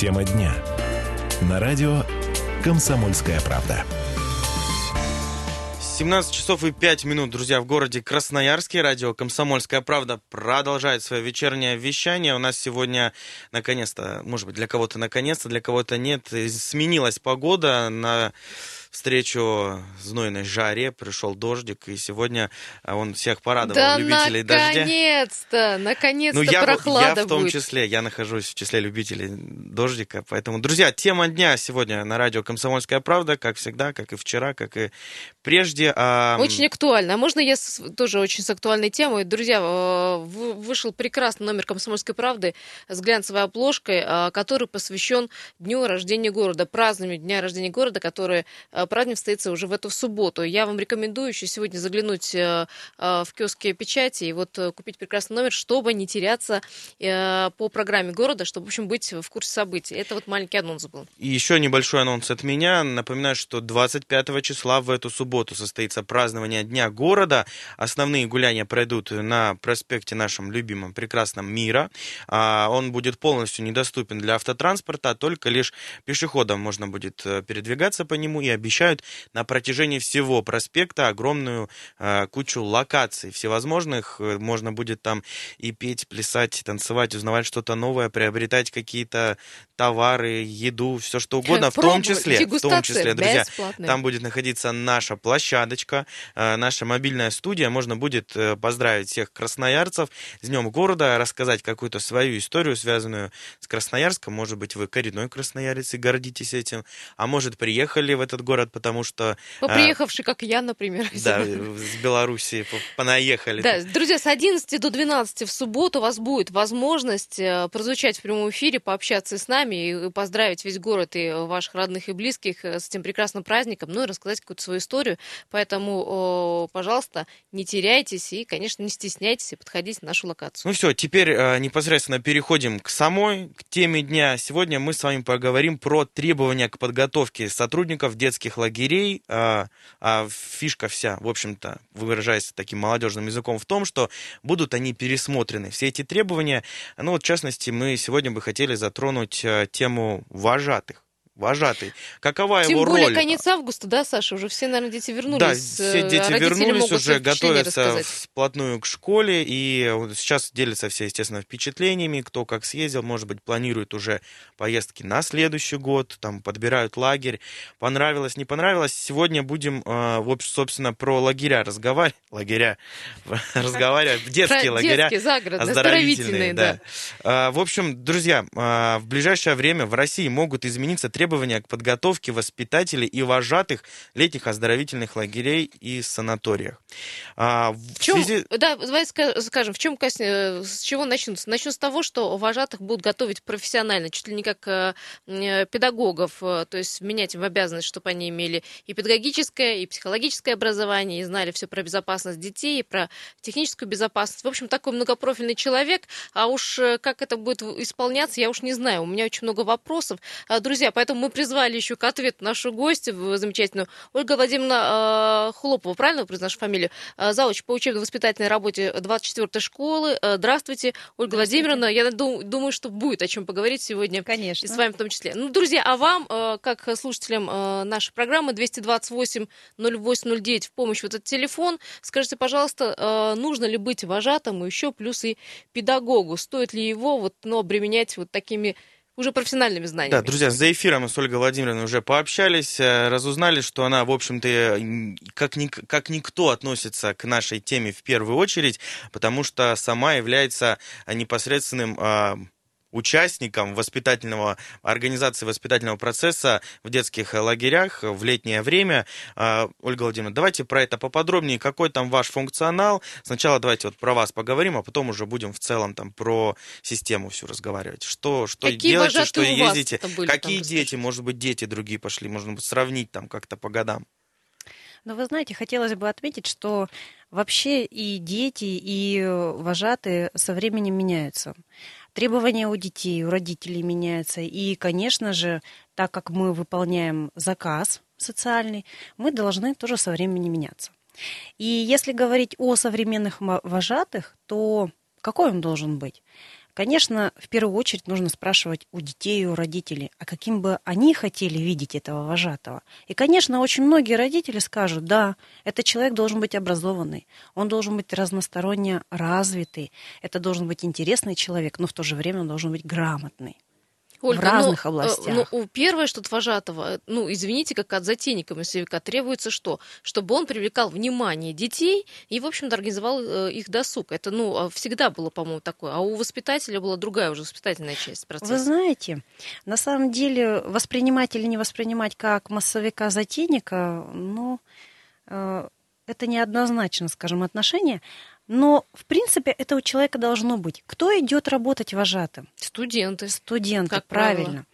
Тема дня. На радио «Комсомольская правда». 17 часов и 5 минут, друзья, в городе Красноярске. Радио «Комсомольская правда» продолжает свое вечернее вещание. У нас сегодня, наконец-то, может быть, для кого-то наконец-то, для кого-то нет, сменилась погода на встречу знойной жаре, пришел дождик, и сегодня а, он всех порадовал, да любителей наконец-то, дождя. Наконец-то, ну, я, прохлада я в том будет. числе, я нахожусь в числе любителей дождика, поэтому, друзья, тема дня сегодня на радио «Комсомольская правда», как всегда, как и вчера, как и прежде. А... Очень актуально. А можно я с, тоже очень с актуальной темой? Друзья, э, вышел прекрасный номер «Комсомольской правды» с глянцевой обложкой, э, который посвящен Дню рождения города, празднованию Дня рождения города, который э, праздник состоится уже в эту субботу. Я вам рекомендую еще сегодня заглянуть в киоски печати и вот купить прекрасный номер, чтобы не теряться по программе города, чтобы, в общем, быть в курсе событий. Это вот маленький анонс был. И еще небольшой анонс от меня. Напоминаю, что 25 числа в эту субботу состоится празднование Дня города. Основные гуляния пройдут на проспекте нашем любимом, прекрасном Мира. А, он будет полностью недоступен для автотранспорта, только лишь пешеходам можно будет э, передвигаться по нему и обещают на протяжении всего проспекта огромную э, кучу локаций всевозможных. Э, можно будет там и петь, плясать, танцевать, узнавать что-то новое, приобретать какие-то товары, еду, все что угодно, в том числе, в том числе, друзья, там будет находиться наша площадочка, наша мобильная студия, можно будет поздравить всех красноярцев с Днем города, рассказать какую-то свою историю, связанную с Красноярском, может быть, вы коренной красноярец и гордитесь этим, а может, приехали в этот город, потому что... Ну, приехавший, как я, например. Да, с Белоруссии понаехали. Да, друзья, с 11 до 12 в субботу у вас будет возможность э, прозвучать в прямом эфире, пообщаться с нами и поздравить весь город и ваших родных и близких э, с этим прекрасным праздником, ну и рассказать какую-то свою историю. Поэтому, пожалуйста, не теряйтесь и, конечно, не стесняйтесь и подходите на нашу локацию. Ну все, теперь э, непосредственно переходим к самой к теме дня. Сегодня мы с вами поговорим про требования к подготовке сотрудников детских лагерей. А, а фишка вся, в общем-то, выражаясь таким молодежным языком, в том, что будут они пересмотрены. Все эти требования, ну вот в частности, мы сегодня бы хотели затронуть э, тему вожатых вожатый. Какова Тем его более роль? конец августа, да, Саша? Уже все, наверное, дети вернулись. Да, все дети вернулись, уже готовятся вплотную к школе. И сейчас делятся все, естественно, впечатлениями. Кто как съездил, может быть, планирует уже поездки на следующий год. Там подбирают лагерь. Понравилось, не понравилось. Сегодня будем, э, собственно, про лагеря разговаривать. Лагеря. Разговаривать. Детские лагеря. Оздоровительные, да. В общем, друзья, э, в ближайшее время в России могут измениться требования к подготовке воспитателей и вожатых летних оздоровительных лагерей и санаториях. А, в, в чем, связи... Да, давай скажем, в чем э, с чего начнут? Начнут с того, что вожатых будут готовить профессионально, чуть ли не как э, э, педагогов, то есть менять им обязанность, чтобы они имели и педагогическое, и психологическое образование, и знали все про безопасность детей, и про техническую безопасность. В общем, такой многопрофильный человек, а уж как это будет исполняться, я уж не знаю. У меня очень много вопросов. А, друзья, поэтому мы призвали еще к ответу нашу гостью замечательную Ольга Владимировна Хлопова, правильно произношу фамилию? Э, Завуч по учебно-воспитательной работе 24-й школы. Э, здравствуйте, Ольга Здравствуйте. Владимировна. Я думаю, что будет о чем поговорить сегодня. Конечно. И с вами в том числе. Ну, друзья, а вам, как слушателям нашей программы 228-08-09 в помощь вот этот телефон, скажите, пожалуйста, нужно ли быть вожатым, еще плюс и педагогу? Стоит ли его вот, ну, обременять вот такими уже профессиональными знаниями. Да, друзья, за эфиром мы с Ольгой Владимировной уже пообщались, э, разузнали, что она, в общем-то, как, ни, как никто относится к нашей теме в первую очередь, потому что сама является непосредственным а, участникам воспитательного, организации воспитательного процесса в детских лагерях в летнее время. А, Ольга Владимировна, давайте про это поподробнее. Какой там ваш функционал? Сначала давайте вот про вас поговорим, а потом уже будем в целом там про систему всю разговаривать. Что, что Какие делаете, что ездите? Были, Какие там, дети? Может быть, дети другие пошли? Можно будет сравнить там как-то по годам. Но вы знаете, хотелось бы отметить, что вообще и дети, и вожатые со временем меняются требования у детей, у родителей меняются. И, конечно же, так как мы выполняем заказ социальный, мы должны тоже со временем меняться. И если говорить о современных вожатых, то какой он должен быть? Конечно, в первую очередь нужно спрашивать у детей и у родителей, а каким бы они хотели видеть этого вожатого. И, конечно, очень многие родители скажут, да, этот человек должен быть образованный, он должен быть разносторонне развитый, это должен быть интересный человек, но в то же время он должен быть грамотный. Ольга, в ну, разных ну, областях. Ну, первое, что от вожатого, ну, извините, как от затейника массовика, требуется что? Чтобы он привлекал внимание детей и, в общем-то, организовал э, их досуг. Это, ну, а всегда было, по-моему, такое. А у воспитателя была другая уже воспитательная часть процесса. Вы знаете, на самом деле, воспринимать или не воспринимать как массовика-затейника, ну, э, это неоднозначно, скажем, отношение. Но, в принципе, это у человека должно быть. Кто идет работать вожатым? Студенты. Студенты, как правильно. Правило.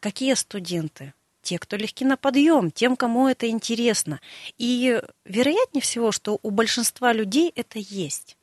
Какие студенты? Те, кто легки на подъем, тем, кому это интересно. И вероятнее всего, что у большинства людей это есть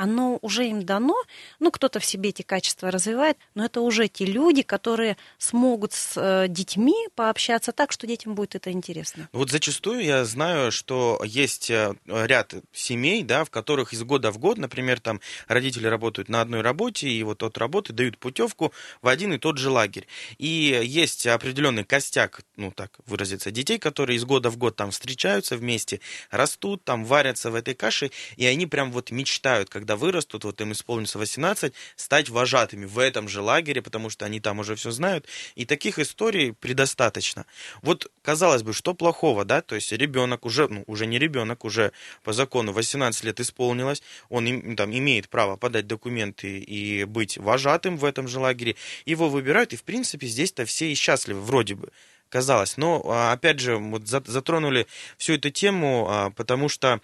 оно уже им дано, ну, кто-то в себе эти качества развивает, но это уже те люди, которые смогут с э, детьми пообщаться так, что детям будет это интересно. Вот зачастую я знаю, что есть э, ряд семей, да, в которых из года в год, например, там родители работают на одной работе, и вот от работы дают путевку в один и тот же лагерь. И есть определенный костяк, ну, так выразиться, детей, которые из года в год там встречаются вместе, растут, там варятся в этой каше, и они прям вот мечтают, когда когда вырастут, вот им исполнится 18, стать вожатыми в этом же лагере, потому что они там уже все знают. И таких историй предостаточно. Вот, казалось бы, что плохого, да? То есть ребенок уже, ну, уже не ребенок, уже по закону 18 лет исполнилось, он там имеет право подать документы и быть вожатым в этом же лагере. Его выбирают, и, в принципе, здесь-то все и счастливы, вроде бы казалось. Но, а, опять же, вот затронули всю эту тему, а, потому что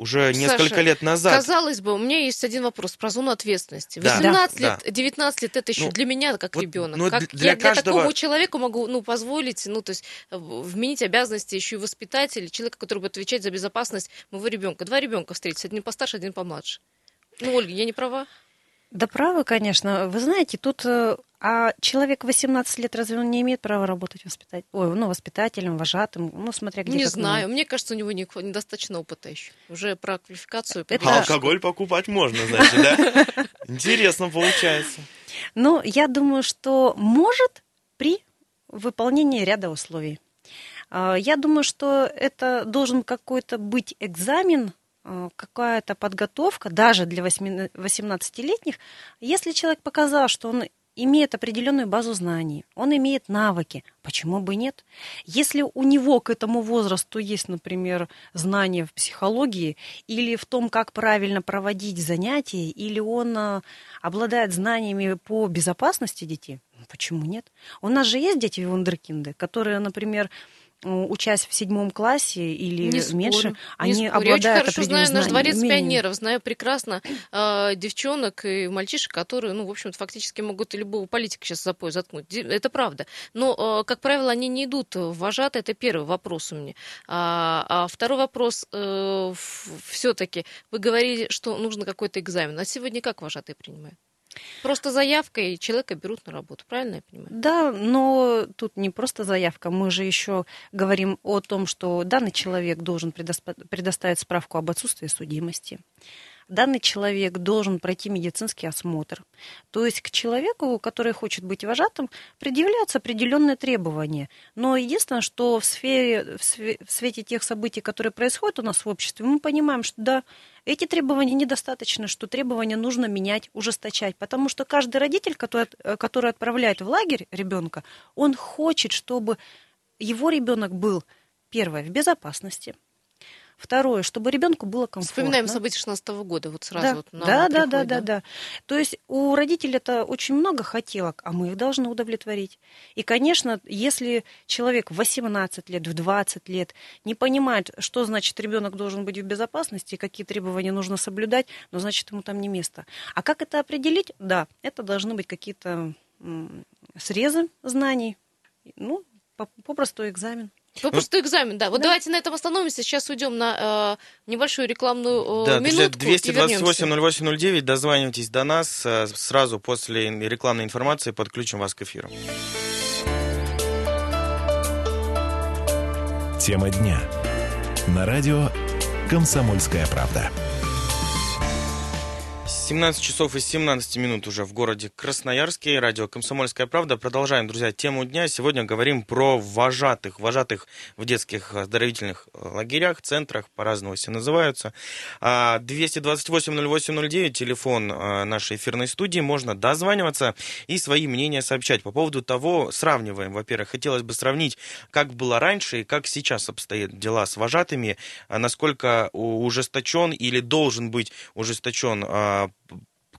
уже несколько Саша, лет назад. Казалось бы, у меня есть один вопрос про зону ответственности. 18 да, лет, да. 19 лет это еще ну, для меня как вот, ребенок. Ну, как для я каждого... для такому человеку могу ну, позволить, ну, то есть э, вменить обязанности еще и воспитателя, человека, который будет отвечать за безопасность моего ребенка. Два ребенка встретятся, один постарше, один помладше. Ну, Ольга, я не права? Да правы, конечно. Вы знаете, тут э, а человек 18 лет, разве он не имеет права работать воспитателем? Ой, ну, воспитателем, вожатым, ну, смотря где. Не знаю, мне кажется, у него недостаточно опыта еще. Уже про квалификацию. Это... А алкоголь покупать можно, значит, да? Интересно получается. Ну, я думаю, что может при выполнении ряда условий. А, я думаю, что это должен какой-то быть экзамен Э, какая-то подготовка, даже для 18-летних, если человек показал, что он имеет определенную базу знаний, он имеет навыки, почему бы нет? Если у него к этому возрасту есть, например, знания в психологии или в том, как правильно проводить занятия, или он э, обладает знаниями по безопасности детей, почему нет? У нас же есть дети вундеркинды, которые, например, учась в седьмом классе или не меньше, спорю, они не обладают Я очень хорошо знаю наш дворец умением. пионеров, знаю прекрасно э, девчонок и мальчишек, которые, ну, в общем-то, фактически могут и любого политика сейчас за пояс заткнуть. Это правда. Но, э, как правило, они не идут в вожатые. Это первый вопрос у меня. А, а второй вопрос э, все-таки. Вы говорили, что нужно какой-то экзамен. А сегодня как вожатые принимают? Просто заявка, и человека берут на работу, правильно я понимаю? Да, но тут не просто заявка. Мы же еще говорим о том, что данный человек должен предоставить справку об отсутствии судимости данный человек должен пройти медицинский осмотр. То есть к человеку, который хочет быть вожатым, предъявляются определенные требования. Но единственное, что в, сфере, в свете тех событий, которые происходят у нас в обществе, мы понимаем, что да, эти требования недостаточно, что требования нужно менять, ужесточать. Потому что каждый родитель, который, который отправляет в лагерь ребенка, он хочет, чтобы его ребенок был, первое, в безопасности – Второе, чтобы ребенку было комфортно. Вспоминаем события 16 -го года, вот сразу. Да, вот да, да, да, да, да. То есть у родителей это очень много хотелок, а мы их должны удовлетворить. И, конечно, если человек в 18 лет, в 20 лет не понимает, что значит ребенок должен быть в безопасности, какие требования нужно соблюдать, ну, значит, ему там не место. А как это определить? Да, это должны быть какие-то срезы знаний, ну, попросту экзамен. Попросту ну, экзамен, да. Вот да. давайте на этом остановимся. Сейчас уйдем на э, небольшую рекламную э, да, минутку. 228-08-09, дозванивайтесь до нас. Э, сразу после рекламной информации подключим вас к эфиру. Тема дня. На радио «Комсомольская правда». 17 часов и 17 минут уже в городе Красноярске. Радио «Комсомольская правда». Продолжаем, друзья, тему дня. Сегодня говорим про вожатых. Вожатых в детских оздоровительных лагерях, центрах, по-разному все называются. 228-08-09, а, телефон а, нашей эфирной студии. Можно дозваниваться и свои мнения сообщать. По поводу того, сравниваем. Во-первых, хотелось бы сравнить, как было раньше и как сейчас обстоят дела с вожатыми, а насколько ужесточен или должен быть ужесточен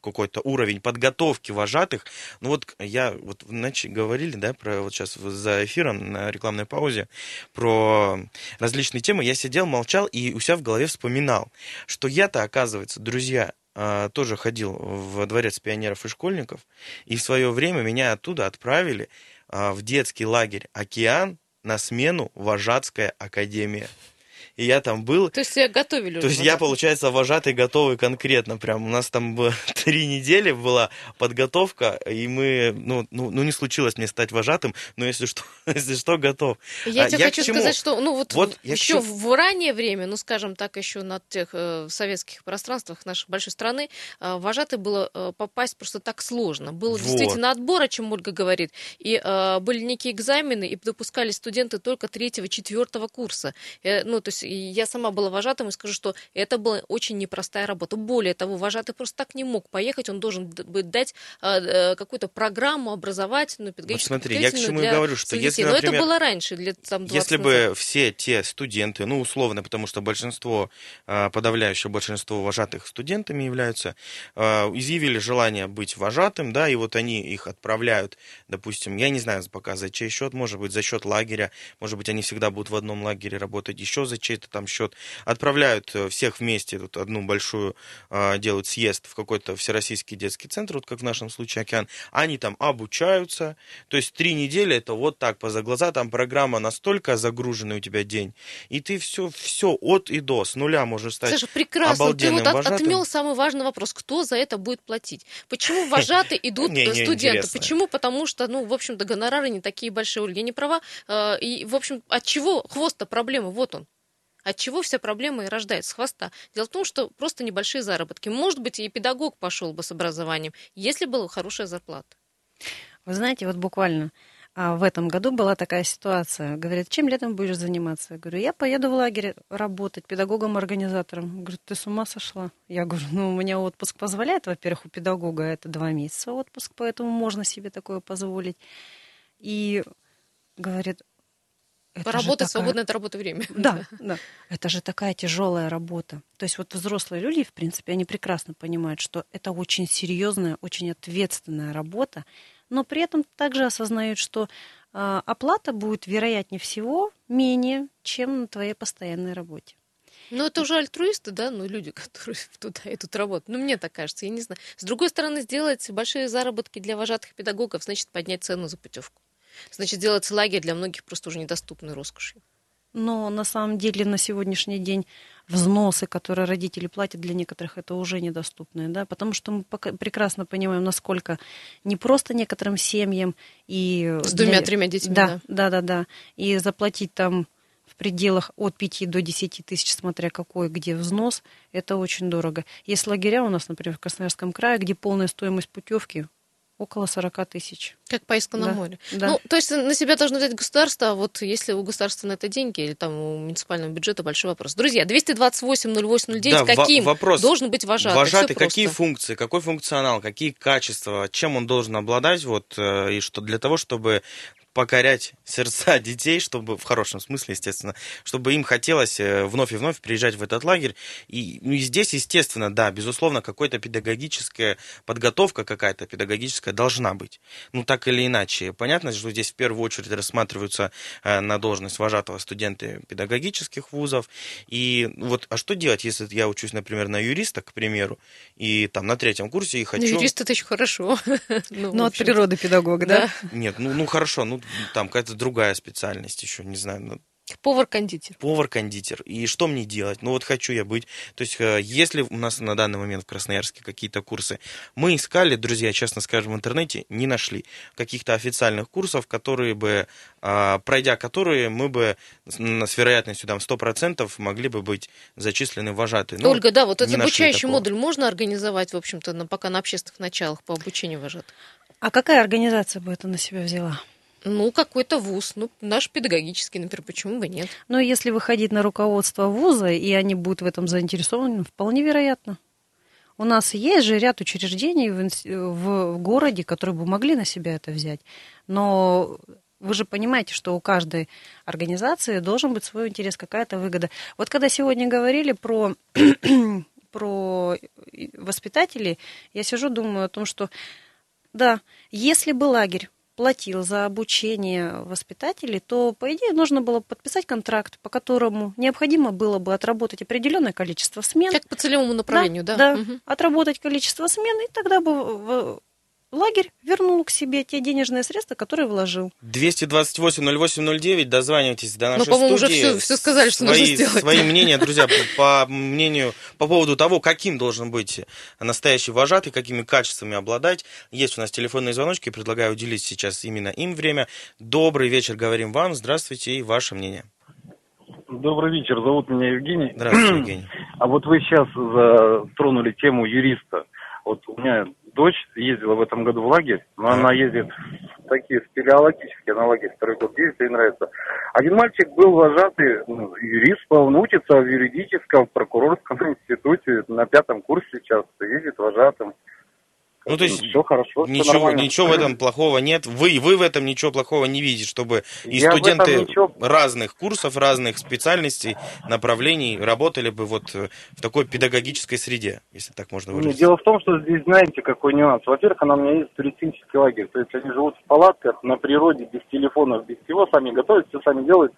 какой-то уровень подготовки вожатых. Ну вот я, вот иначе говорили, да, про вот сейчас за эфиром на рекламной паузе, про различные темы, я сидел, молчал и у себя в голове вспоминал, что я-то, оказывается, друзья, а, тоже ходил в дворец пионеров и школьников, и в свое время меня оттуда отправили а, в детский лагерь «Океан» на смену Вожатская академия и я там был. То есть тебя готовили То есть я, получается, вожатый готовый конкретно. Прям у нас там три недели была подготовка, и мы, ну, ну, ну не случилось мне стать вожатым, но если что, если что, готов. Я а, тебе я хочу сказать, что, ну вот, вот еще чему... в раннее время, ну скажем так, еще на тех э, советских пространствах нашей большой страны, э, вожатый было э, попасть просто так сложно. Был вот. действительно отбор, о чем Ольга говорит, и э, были некие экзамены, и допускали студенты только третьего, четвертого курса. Э, ну, то есть я сама была вожатым и скажу, что это была очень непростая работа. Более того, вожатый просто так не мог поехать, он должен быть дать э, какую-то программу образовательную, педагогическую. Вот смотри, я к чему и говорю, что если, например, Но это было раньше, лет там 20 Если бы все те студенты, ну, условно, потому что большинство, э, подавляющее большинство вожатых студентами являются, э, изъявили желание быть вожатым, да, и вот они их отправляют, допустим, я не знаю пока за чей счет, может быть, за счет лагеря, может быть, они всегда будут в одном лагере работать, еще за чей какой-то там счет, отправляют э, всех вместе, тут одну большую а, делают съезд в какой-то всероссийский детский центр, вот как в нашем случае «Океан», они там обучаются, то есть три недели это вот так, поза глаза, там программа настолько загруженный у тебя день, и ты все, все от и до, с нуля можешь стать Саша, прекрасно, ты вот вожатым. отмел самый важный вопрос, кто за это будет платить? Почему вожатые идут студенты? Почему? Потому что, ну, в общем-то, гонорары не такие большие, я не права, э, и, в общем, от чего хвост-то проблемы? Вот он. От чего вся проблема и рождается с хвоста? Дело в том, что просто небольшие заработки. Может быть, и педагог пошел бы с образованием, если была хорошая зарплата. Вы знаете, вот буквально а, в этом году была такая ситуация. Говорят, чем летом будешь заниматься? Я говорю, я поеду в лагерь работать педагогом-организатором. Говорит, ты с ума сошла? Я говорю, ну, у меня отпуск позволяет. Во-первых, у педагога это два месяца отпуск, поэтому можно себе такое позволить. И говорит, это Работа, такая... свободное от работы время. Да, да. Это же такая тяжелая работа. То есть вот взрослые люди, в принципе, они прекрасно понимают, что это очень серьезная, очень ответственная работа, но при этом также осознают, что э, оплата будет, вероятнее всего, менее, чем на твоей постоянной работе. Ну, это уже альтруисты, да, ну, люди, которые туда идут работать. Ну, мне так кажется, я не знаю. С другой стороны, сделать большие заработки для вожатых педагогов, значит, поднять цену за путевку. Значит, делается лагерь для многих просто уже недоступной роскошью. Но на самом деле на сегодняшний день взносы, которые родители платят для некоторых, это уже недоступные, да, потому что мы прекрасно понимаем, насколько не просто некоторым семьям и... С двумя-тремя детьми, да, да. Да, да, да. И заплатить там в пределах от 5 до 10 тысяч, смотря какой, где взнос, это очень дорого. Есть лагеря у нас, например, в Красноярском крае, где полная стоимость путевки около 40 тысяч. Как поездка на да, море. Да. Ну, то есть на себя должно взять государство, а вот если у государства на это деньги или там у муниципального бюджета, большой вопрос. Друзья, 228-08-09, да, каким вопрос. должен быть вожатый? Вожатый, какие функции, какой функционал, какие качества, чем он должен обладать, вот, э, и что для того, чтобы покорять сердца детей, чтобы, в хорошем смысле, естественно, чтобы им хотелось э, вновь и вновь приезжать в этот лагерь. И, ну, и здесь, естественно, да, безусловно, какая-то педагогическая подготовка какая-то педагогическая должна быть. Ну, так или иначе. Понятно, что здесь в первую очередь рассматриваются э, на должность вожатого студенты педагогических вузов. И вот, а что делать, если я учусь, например, на юриста, к примеру, и там на третьем курсе и хочу... Ну, юрист это еще хорошо. ну, ну от природы педагог, да? Нет, ну, ну хорошо, ну там какая-то другая специальность еще, не знаю. Ну, Повар-кондитер. Повар-кондитер. И что мне делать? Ну вот хочу я быть. То есть, э, если у нас на данный момент в Красноярске какие-то курсы, мы искали, друзья, честно скажем, в интернете, не нашли каких-то официальных курсов, которые бы, а, пройдя которые, мы бы с вероятностью там 100% могли бы быть зачислены вожатые. Ну, Ольга, да, вот этот обучающий модуль можно организовать, в общем-то, на, пока на общественных началах по обучению вожатых? А какая организация бы это на себя взяла? Ну, какой-то вуз, ну, наш педагогический, например, почему бы нет? Но если выходить на руководство вуза, и они будут в этом заинтересованы, вполне вероятно. У нас есть же ряд учреждений в, в, в городе, которые бы могли на себя это взять. Но вы же понимаете, что у каждой организации должен быть свой интерес, какая-то выгода. Вот когда сегодня говорили про, про воспитателей, я сижу, думаю о том, что да, если бы лагерь платил за обучение воспитателей, то, по идее, нужно было подписать контракт, по которому необходимо было бы отработать определенное количество смен. Как по целевому направлению, да? Да, да. Угу. отработать количество смен, и тогда бы лагерь вернул к себе те денежные средства, которые вложил. 228-08-09, дозванивайтесь до нашей ну, по-моему, студии. уже все, все сказали, что свои, нужно сделать. Свои мнения, друзья, по мнению, по поводу того, каким должен быть настоящий вожатый, какими качествами обладать. Есть у нас телефонные звоночки, предлагаю уделить сейчас именно им время. Добрый вечер, говорим вам. Здравствуйте и ваше мнение. Добрый вечер, зовут меня Евгений. Здравствуйте, Евгений. А вот вы сейчас затронули тему юриста. Вот у меня дочь ездила в этом году в лагерь, но она ездит в такие спелеологические, на лагерь второй год ездит, ей нравится. Один мальчик был вожатый, ну, юрист, он учится в юридическом, прокурорском институте, на пятом курсе сейчас, ездит вожатым. Ну, то есть все хорошо, ничего, все ничего в этом плохого нет. Вы, вы в этом ничего плохого не видите, чтобы и Я студенты ничего... разных курсов, разных специальностей, направлений работали бы вот э, в такой педагогической среде, если так можно выразить. Дело в том, что здесь знаете какой нюанс. Во-первых, она у меня есть туристический лагерь, то есть они живут в палатках, на природе, без телефонов, без всего, сами готовят, все сами делают.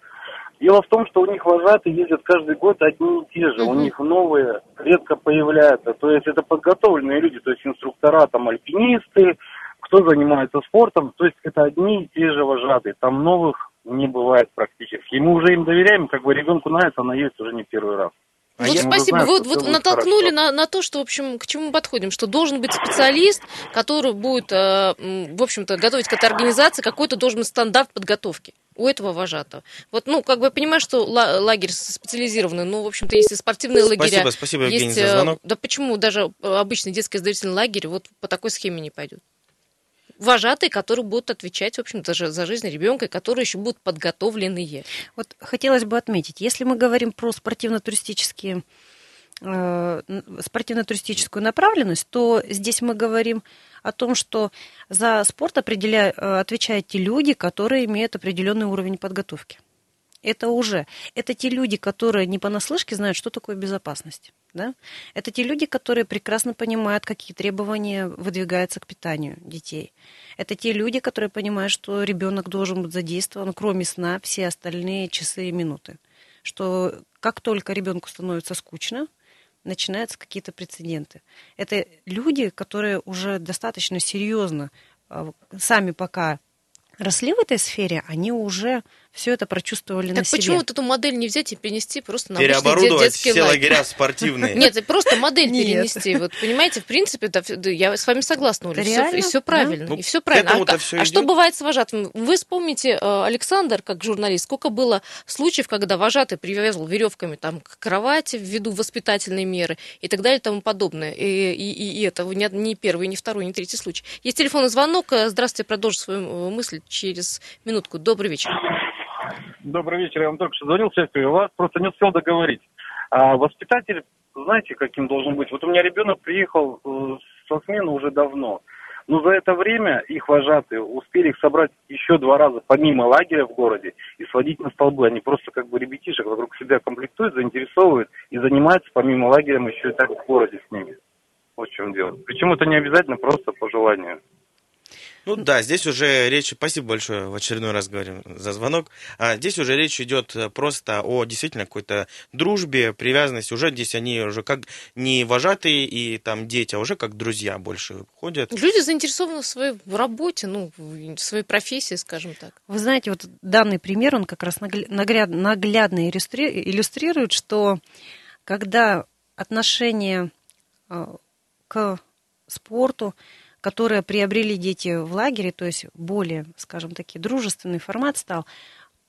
Дело в том, что у них вожатые ездят каждый год одни и те же, mm-hmm. у них новые редко появляются. То есть это подготовленные люди, то есть инструктора, там альпинисты, кто занимается спортом, то есть это одни и те же вожатые. Там новых не бывает практически. И мы уже им доверяем, как бы ребенку нравится, она есть уже не первый раз. А вот спасибо. Знаю, вы вот натолкнули на, на то, что, в общем, к чему мы подходим, что должен быть специалист, который будет, э, в общем-то, готовить к этой организации, какой-то должен быть стандарт подготовки у этого вожатого. Вот, ну, как бы я понимаю, что лагерь специализированный, ну, в общем-то, есть и спортивные лагеря. Спасибо, спасибо, Евгений, есть, за звонок. Да почему даже обычный детский оздоровительный лагерь вот по такой схеме не пойдет? вожатые, которые будут отвечать, в общем-то, за жизнь ребенка, которые еще будут подготовленные. Вот хотелось бы отметить, если мы говорим про спортивно-туристические э, спортивно-туристическую направленность, то здесь мы говорим о том, что за спорт. Э, отвечают те люди, которые имеют определенный уровень подготовки. Это уже, это те люди, которые не понаслышке знают, что такое безопасность. Да? Это те люди, которые прекрасно понимают, какие требования выдвигаются к питанию детей. Это те люди, которые понимают, что ребенок должен быть задействован, кроме сна, все остальные часы и минуты. Что как только ребенку становится скучно, начинаются какие-то прецеденты. Это люди, которые уже достаточно серьезно а, сами пока росли в этой сфере, они уже все это прочувствовали так на себе. почему вот эту модель не взять и перенести просто на Переоборудовать детский все лагерь. лагеря спортивные. Нет, просто модель перенести. Вот понимаете, в принципе, я с вами согласна, Оля, и все правильно, и все правильно. А, а что бывает с вожатым? Вы вспомните, э, Александр, как журналист, сколько было случаев, когда вожатый привязывал веревками там к кровати ввиду воспитательной меры и так далее и тому подобное. И, это не, первый, не второй, не третий случай. Есть телефонный звонок. Здравствуйте, продолжу свою э, мысль через минутку. Добрый вечер. Добрый вечер, я вам только что звонил, Сергей, я вас просто не успел договорить. А воспитатель, знаете, каким должен быть? Вот у меня ребенок приехал э, со смены уже давно. Но за это время их вожатые успели их собрать еще два раза помимо лагеря в городе и сводить на столбы. Они просто как бы ребятишек вокруг себя комплектуют, заинтересовывают и занимаются помимо лагеря еще и так в городе с ними. Вот в чем дело. Причем это не обязательно просто по желанию. Ну да, здесь уже речь, спасибо большое, в очередной раз говорим за звонок. А здесь уже речь идет просто о действительно какой-то дружбе, привязанности. Уже здесь они уже как не вожатые и там дети, а уже как друзья больше ходят. Люди заинтересованы в своей работе, ну, в своей профессии, скажем так. Вы знаете, вот данный пример, он как раз наглядно иллюстрирует, что когда отношение а, к спорту, которые приобрели дети в лагере, то есть более, скажем таки, дружественный формат стал,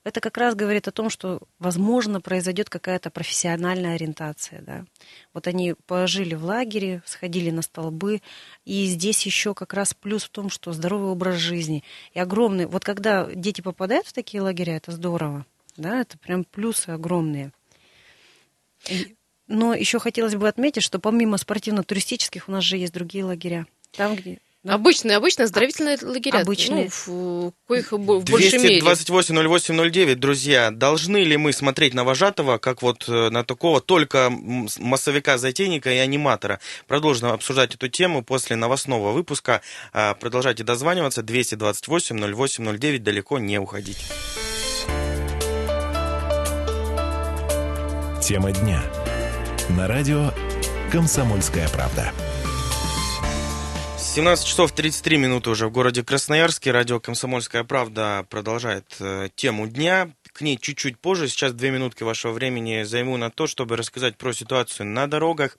это как раз говорит о том, что, возможно, произойдет какая-то профессиональная ориентация. Да? Вот они пожили в лагере, сходили на столбы, и здесь еще как раз плюс в том, что здоровый образ жизни. И огромный... Вот когда дети попадают в такие лагеря, это здорово. Да? Это прям плюсы огромные. Но еще хотелось бы отметить, что помимо спортивно-туристических у нас же есть другие лагеря. Там, где да. Обычные, обычные оздоровительные лагеря. Обычные. Ну, в, коих в большей мере. 228 08 09, друзья, должны ли мы смотреть на вожатого, как вот э, на такого только массовика-затейника и аниматора? Продолжим обсуждать эту тему после новостного выпуска. А, продолжайте дозваниваться. 228 08 09, далеко не уходить. Тема дня. На радио «Комсомольская правда». 17 часов 33 минуты уже в городе Красноярске. Радио «Комсомольская правда» продолжает э, тему дня к ней чуть-чуть позже. Сейчас две минутки вашего времени займу на то, чтобы рассказать про ситуацию на дорогах.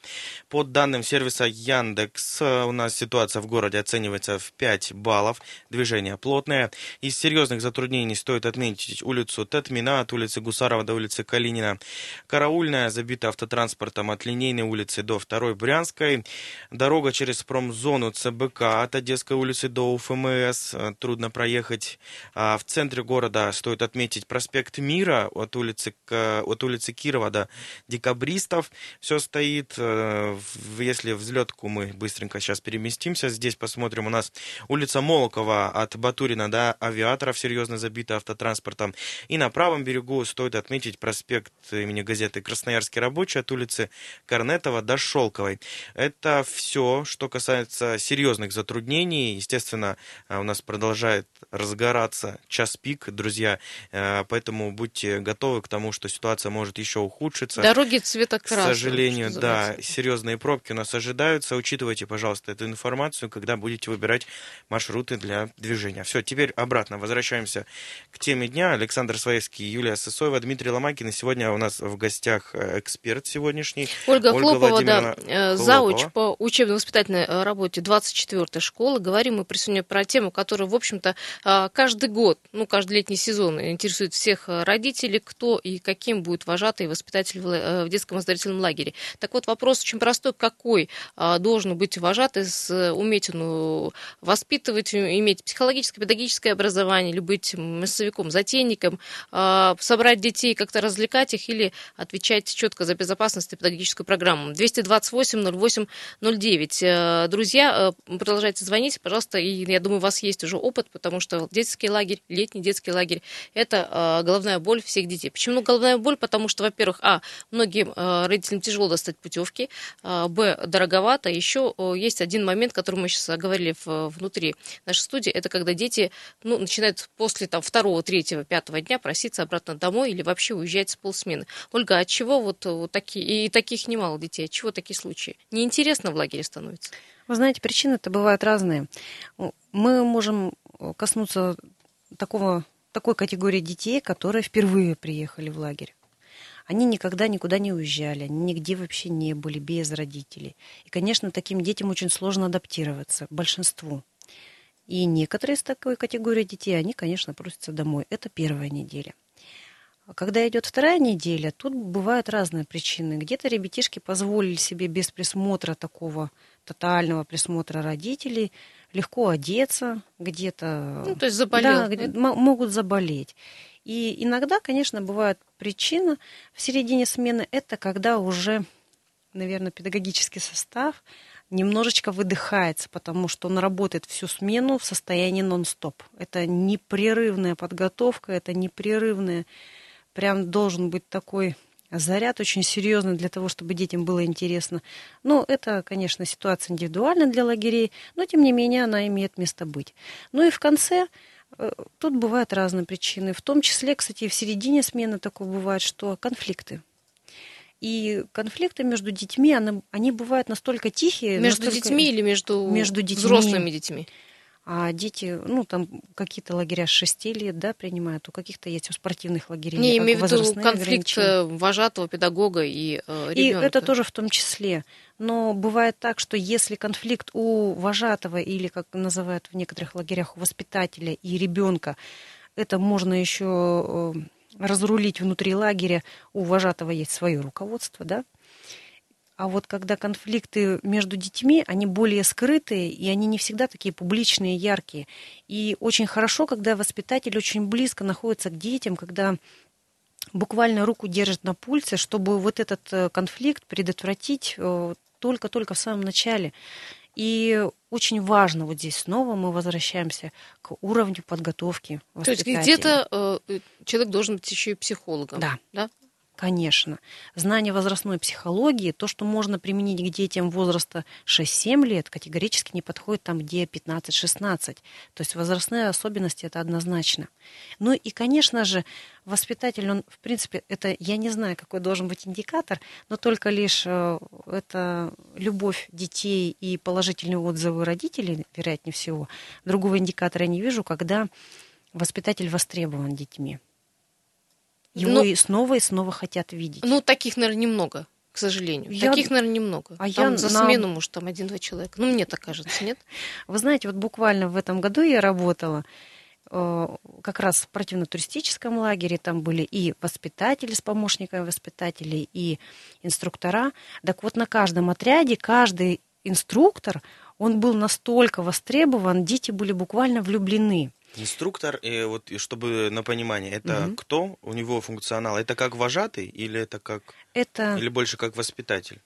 По данным сервиса Яндекс, у нас ситуация в городе оценивается в 5 баллов. Движение плотное. Из серьезных затруднений стоит отметить улицу Татмина от улицы Гусарова до улицы Калинина. Караульная забита автотранспортом от линейной улицы до второй Брянской. Дорога через промзону ЦБК от Одесской улицы до УФМС. Трудно проехать. А в центре города стоит отметить проспект проспект Мира от улицы, от улицы Кирова до Декабристов. Все стоит. Э, если взлетку мы быстренько сейчас переместимся, здесь посмотрим. У нас улица Молокова от Батурина до Авиаторов серьезно забита автотранспортом. И на правом берегу стоит отметить проспект имени газеты «Красноярский рабочий» от улицы Корнетова до Шелковой. Это все, что касается серьезных серьезных затруднений. Естественно, э, у нас продолжает разгораться час пик, друзья, э, поэтому будьте готовы к тому, что ситуация может еще ухудшиться. Дороги цвета красного. К сожалению, да, серьезные пробки у нас ожидаются. Учитывайте, пожалуйста, эту информацию, когда будете выбирать маршруты для движения. Все, теперь обратно возвращаемся к теме дня. Александр Своевский, Юлия Сысоева, Дмитрий Ломакин. И сегодня у нас в гостях э, эксперт сегодняшний. Ольга, Ольга Хлопова, да, Хлопова. зауч по учебно-воспитательной работе 24 четвертой школы. Говорим мы при сегодня про тему, которая, в общем-то, а, каждый год, ну, каждый летний сезон интересует всех родителей, кто и каким будет вожатый воспитатель в э, детском оздоровительном лагере. Так вот, вопрос очень простой. Какой а, должен быть вожатый, с, э, уметь он воспитывать, э, иметь психологическое, педагогическое образование, или быть массовиком, затейником, а, собрать детей, как-то развлекать их или отвечать четко за безопасность и педагогическую программу. 228 08 09. Друзья, продолжайте звонить, пожалуйста, и я думаю, у вас есть уже опыт, потому что детский лагерь, летний детский лагерь, это головная боль всех детей. Почему головная боль? Потому что, во-первых, а, многим э, родителям тяжело достать путевки, а, б, дороговато. Еще есть один момент, который мы сейчас говорили внутри нашей студии, это когда дети ну, начинают после там, второго, третьего, пятого дня проситься обратно домой или вообще уезжать с полсмены. Ольга, от чего вот, вот такие, и таких немало детей, от чего такие случаи? Неинтересно в лагере становится? Вы знаете, причины-то бывают разные. Мы можем коснуться такого такой категории детей, которые впервые приехали в лагерь. Они никогда никуда не уезжали, они нигде вообще не были без родителей. И, конечно, таким детям очень сложно адаптироваться, большинству. И некоторые из такой категории детей, они, конечно, просятся домой. Это первая неделя. Когда идет вторая неделя, тут бывают разные причины. Где-то ребятишки позволили себе без присмотра такого тотального присмотра родителей легко одеться где-то. Ну, то есть заболел. Да, могут заболеть. И иногда, конечно, бывает причина в середине смены, это когда уже, наверное, педагогический состав немножечко выдыхается, потому что он работает всю смену в состоянии нон-стоп. Это непрерывная подготовка, это непрерывная, прям должен быть такой заряд очень серьезный для того, чтобы детям было интересно. Но это, конечно, ситуация индивидуальна для лагерей, но тем не менее она имеет место быть. Ну и в конце э, тут бывают разные причины. В том числе, кстати, в середине смены такое бывает, что конфликты. И конфликты между детьми, они, они бывают настолько тихие. Между настолько... детьми или между, между детьми. взрослыми детьми? А дети, ну, там какие-то лагеря с 6 лет, да, принимают, у каких-то есть у спортивных лагерей. Не, имею в виду конфликт э, вожатого педагога и э, ребенка. И это тоже в том числе. Но бывает так, что если конфликт у вожатого или, как называют в некоторых лагерях, у воспитателя и ребенка, это можно еще э, разрулить внутри лагеря, у вожатого есть свое руководство, да, а вот когда конфликты между детьми, они более скрытые, и они не всегда такие публичные, яркие. И очень хорошо, когда воспитатель очень близко находится к детям, когда буквально руку держит на пульсе, чтобы вот этот э, конфликт предотвратить э, только-только в самом начале. И очень важно вот здесь снова мы возвращаемся к уровню подготовки То есть где-то э, человек должен быть еще и психологом. Да. да? Конечно. Знание возрастной психологии, то, что можно применить к детям возраста 6-7 лет, категорически не подходит там, где 15-16. То есть возрастные особенности это однозначно. Ну и, конечно же, воспитатель, он, в принципе, это, я не знаю, какой должен быть индикатор, но только лишь э, это любовь детей и положительные отзывы родителей, вероятнее всего. Другого индикатора я не вижу, когда воспитатель востребован детьми. Его ну, и снова и снова хотят видеть. Ну, таких, наверное, немного, к сожалению. Я... Таких, наверное, немного. А там я за на... смену, может, там один-два человека. Ну, мне так кажется, нет? Вы знаете, вот буквально в этом году я работала э, как раз в спортивно-туристическом лагере. Там были и воспитатели с помощниками воспитателей, и инструктора. Так вот, на каждом отряде каждый инструктор, он был настолько востребован, дети были буквально влюблены. Инструктор, и вот чтобы на понимание, это угу. кто у него функционал? Это как вожатый или это как это или больше как воспитатель?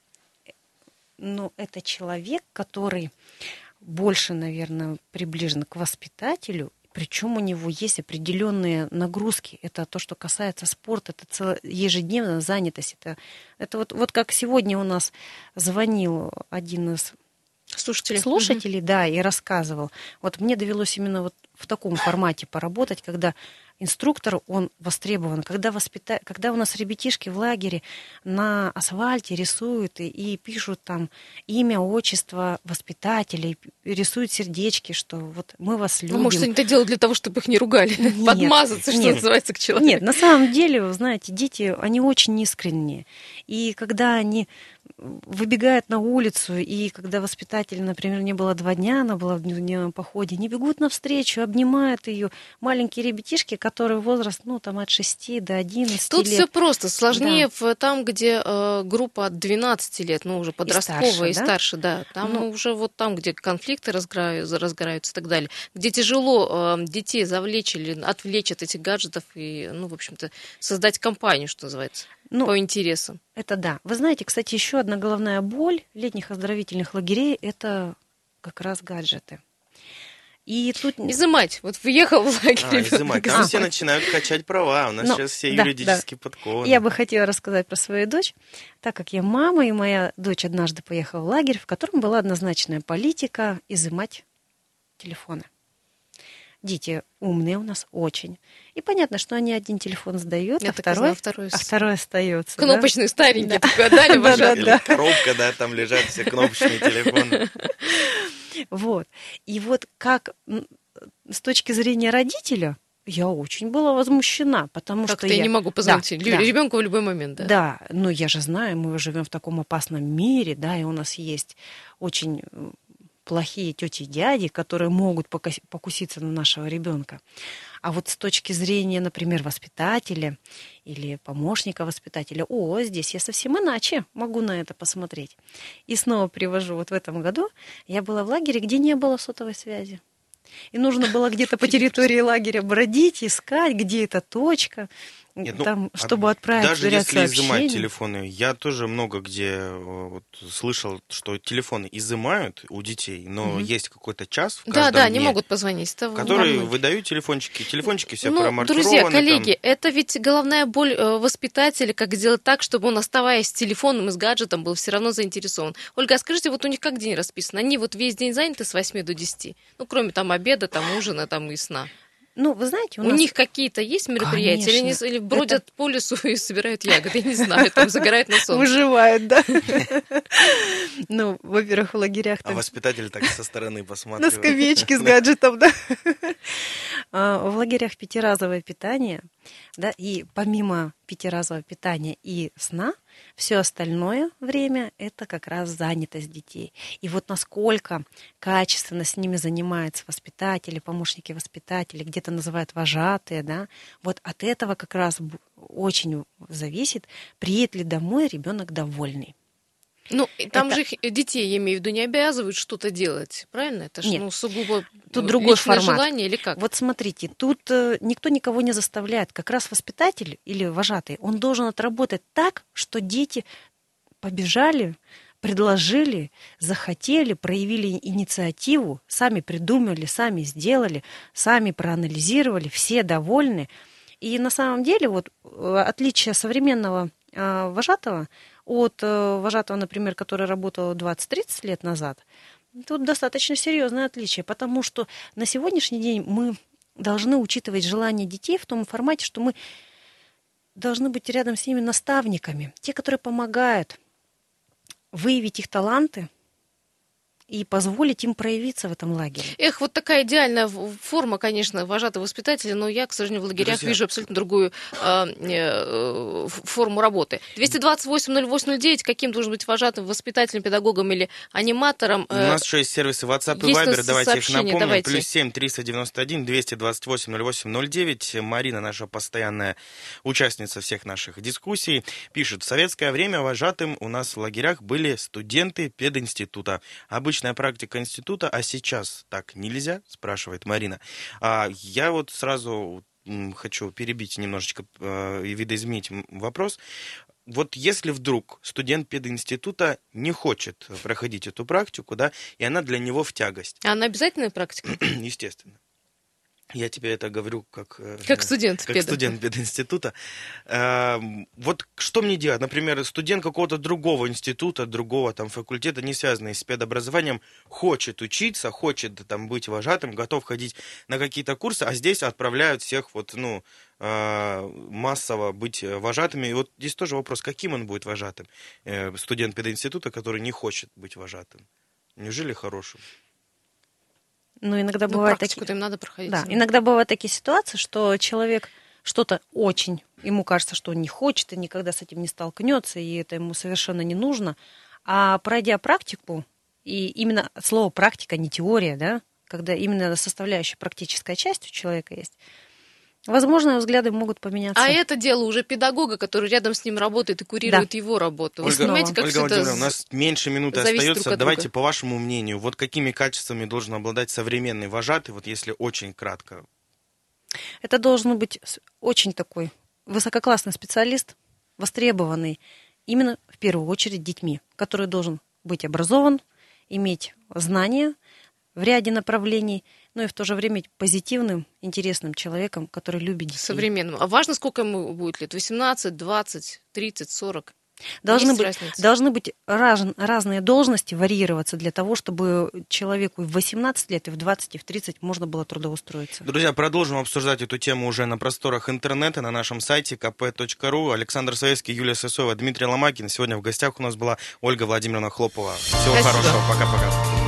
Ну, это человек, который больше, наверное, приближен к воспитателю, причем у него есть определенные нагрузки. Это то, что касается спорта, это ежедневная занятость. Это, это вот, вот как сегодня у нас звонил один из слушателей, слушателей угу. да, и рассказывал. Вот мне довелось именно вот в таком формате поработать, когда инструктор, он востребован. Когда, воспита... когда у нас ребятишки в лагере на асфальте рисуют и, и пишут там имя, отчество воспитателей, рисуют сердечки, что вот мы вас любим. Ну, может, они это делают для того, чтобы их не ругали, нет, подмазаться, что нет, называется, к человеку. Нет, на самом деле, вы знаете, дети, они очень искренние. И когда они выбегают на улицу, и когда воспитатель, например, не было два дня, она была в дневном походе, не бегут навстречу, обнимают ее. Маленькие ребятишки, которые возраст, ну, там, от 6 до 11 Тут лет. все просто. Сложнее да. в, там, где э, группа от 12 лет, ну, уже подростковая и старше, и да? старше да. Там ну, уже вот там, где конфликты разгораются, разгораются и так далее. Где тяжело э, детей завлечь или отвлечь от этих гаджетов и, ну, в общем-то, создать компанию, что называется ну, по интересам. Это да. Вы знаете, кстати, еще одна головная боль летних оздоровительных лагерей – это как раз гаджеты. И тут... Изымать. Вот въехал в лагерь. А, изымать. Там а, все начинают качать права. У нас Но, сейчас все да, юридически да. подкованы. Я бы хотела рассказать про свою дочь, так как я мама, и моя дочь однажды поехала в лагерь, в котором была однозначная политика изымать телефоны. Дети умные у нас очень. И понятно, что они один телефон сдают, а второй, второй, а второй остается. Кнопочный да? старенький, да. такой отдали да, да, да. Коробка, да, там лежат все кнопочные телефоны. Вот. И вот как с точки зрения родителя, я очень была возмущена, потому как что я... я не могу позвонить да, ребенку в любой момент, да? Да, но я же знаю, мы живем в таком опасном мире, да, и у нас есть очень плохие тети и дяди, которые могут покуситься на нашего ребенка. А вот с точки зрения, например, воспитателя или помощника воспитателя, о, здесь я совсем иначе могу на это посмотреть. И снова привожу, вот в этом году я была в лагере, где не было сотовой связи. И нужно было где-то по территории лагеря бродить, искать, где эта точка, Нет, ну, там, чтобы отправить Даже если сообщения. изымать телефоны, я тоже много где э, вот, слышал, что телефоны изымают у детей, но угу. есть какой-то час в Да, да, дне, не могут позвонить. Это которые выдают телефончики. Телефончики все ну, промаркированы. Друзья, коллеги, там. это ведь головная боль э, воспитателя, как сделать так, чтобы он, оставаясь с телефоном и с гаджетом, был все равно заинтересован. Ольга, а скажите, вот у них как день расписан? Они вот весь день заняты с 8 до 10? Ну, кроме там обеда, там ужина, там и сна. Ну, вы знаете, у, у нас... них какие-то есть мероприятия? Или, они, или бродят Это... по лесу и собирают ягоды? Я не знаю, там загорают на солнце. Выживают, да. Ну, во-первых, в лагерях... А воспитатель так со стороны посмотрит. На скамеечке с гаджетом, да. А, в лагерях пятиразовое питание, да, и помимо пятиразового питания и сна, все остальное время это как раз занятость детей. И вот насколько качественно с ними занимаются воспитатели, помощники воспитателей, где-то называют вожатые, да, вот от этого как раз очень зависит, приедет ли домой ребенок довольный. Ну, там это... же их, детей, я имею в виду, не обязывают что-то делать, правильно? Это же ну, сугубо тут другой формат. желание или как? Вот смотрите, тут э, никто никого не заставляет. Как раз воспитатель или вожатый, он должен отработать так, что дети побежали, предложили, захотели, проявили инициативу, сами придумали, сами сделали, сами проанализировали, все довольны. И на самом деле вот э, отличие современного э, вожатого – от э, вожатого, например, который работал 20-30 лет назад, тут достаточно серьезное отличие, потому что на сегодняшний день мы должны учитывать желания детей в том формате, что мы должны быть рядом с ними наставниками, те, которые помогают выявить их таланты – и позволить им проявиться в этом лагере. Эх, вот такая идеальная форма, конечно, вожатого воспитателя, но я, к сожалению, в лагерях Друзья. вижу абсолютно другую э, э, форму работы. 228-08-09, каким должен быть вожатым воспитателем, педагогом или аниматором? Э, У нас еще есть сервисы WhatsApp и Viber, давайте их напомним. Давайте. Плюс 7 391 228 08 09. Марина, наша постоянная участница всех наших дискуссий, пишет, в советское время вожатым у нас в лагерях были студенты пединститута. Обычно обычная практика института, а сейчас так нельзя, спрашивает Марина. А я вот сразу хочу перебить немножечко э, и видоизменить вопрос. Вот если вдруг студент пединститута не хочет проходить эту практику, да, и она для него в тягость. А она обязательная практика? Естественно. Я тебе это говорю как, э, как студент, как педа. студент пединститута. Эм, вот что мне делать? Например, студент какого-то другого института, другого там факультета, не связанный с педобразованием, хочет учиться, хочет там быть вожатым, готов ходить на какие-то курсы, а здесь отправляют всех вот, ну, э, массово быть вожатыми. И вот здесь тоже вопрос, каким он будет вожатым? Э, студент пединститута, который не хочет быть вожатым. Неужели хорошим? Но иногда ну, бывают такие... им надо проходить. Да, иногда бывают такие ситуации, что человек что-то очень, ему кажется, что он не хочет и никогда с этим не столкнется, и это ему совершенно не нужно. А пройдя практику, и именно слово практика, не теория, да, когда именно составляющая практическая часть у человека есть, Возможно, взгляды могут поменяться. А это дело уже педагога, который рядом с ним работает и курирует да. его работу. Вы Ольга, понимаете, как Ольга Владимировна, у нас меньше минуты остается. Давайте друга. по вашему мнению, вот какими качествами должен обладать современный вожатый, вот если очень кратко? Это должен быть очень такой высококлассный специалист, востребованный именно в первую очередь детьми, который должен быть образован, иметь знания в ряде направлений – но и в то же время позитивным, интересным человеком, который любит детей. Современным. А важно, сколько ему будет лет? 18, 20, 30, 40? Должны быть, должны быть раз, разные должности варьироваться для того, чтобы человеку в 18 лет, и в 20, и в 30 можно было трудоустроиться. Друзья, продолжим обсуждать эту тему уже на просторах интернета, на нашем сайте kp.ru. Александр Советский, Юлия Сысоева, Дмитрий Ломакин. Сегодня в гостях у нас была Ольга Владимировна Хлопова. Всего Спасибо. хорошего. Пока-пока.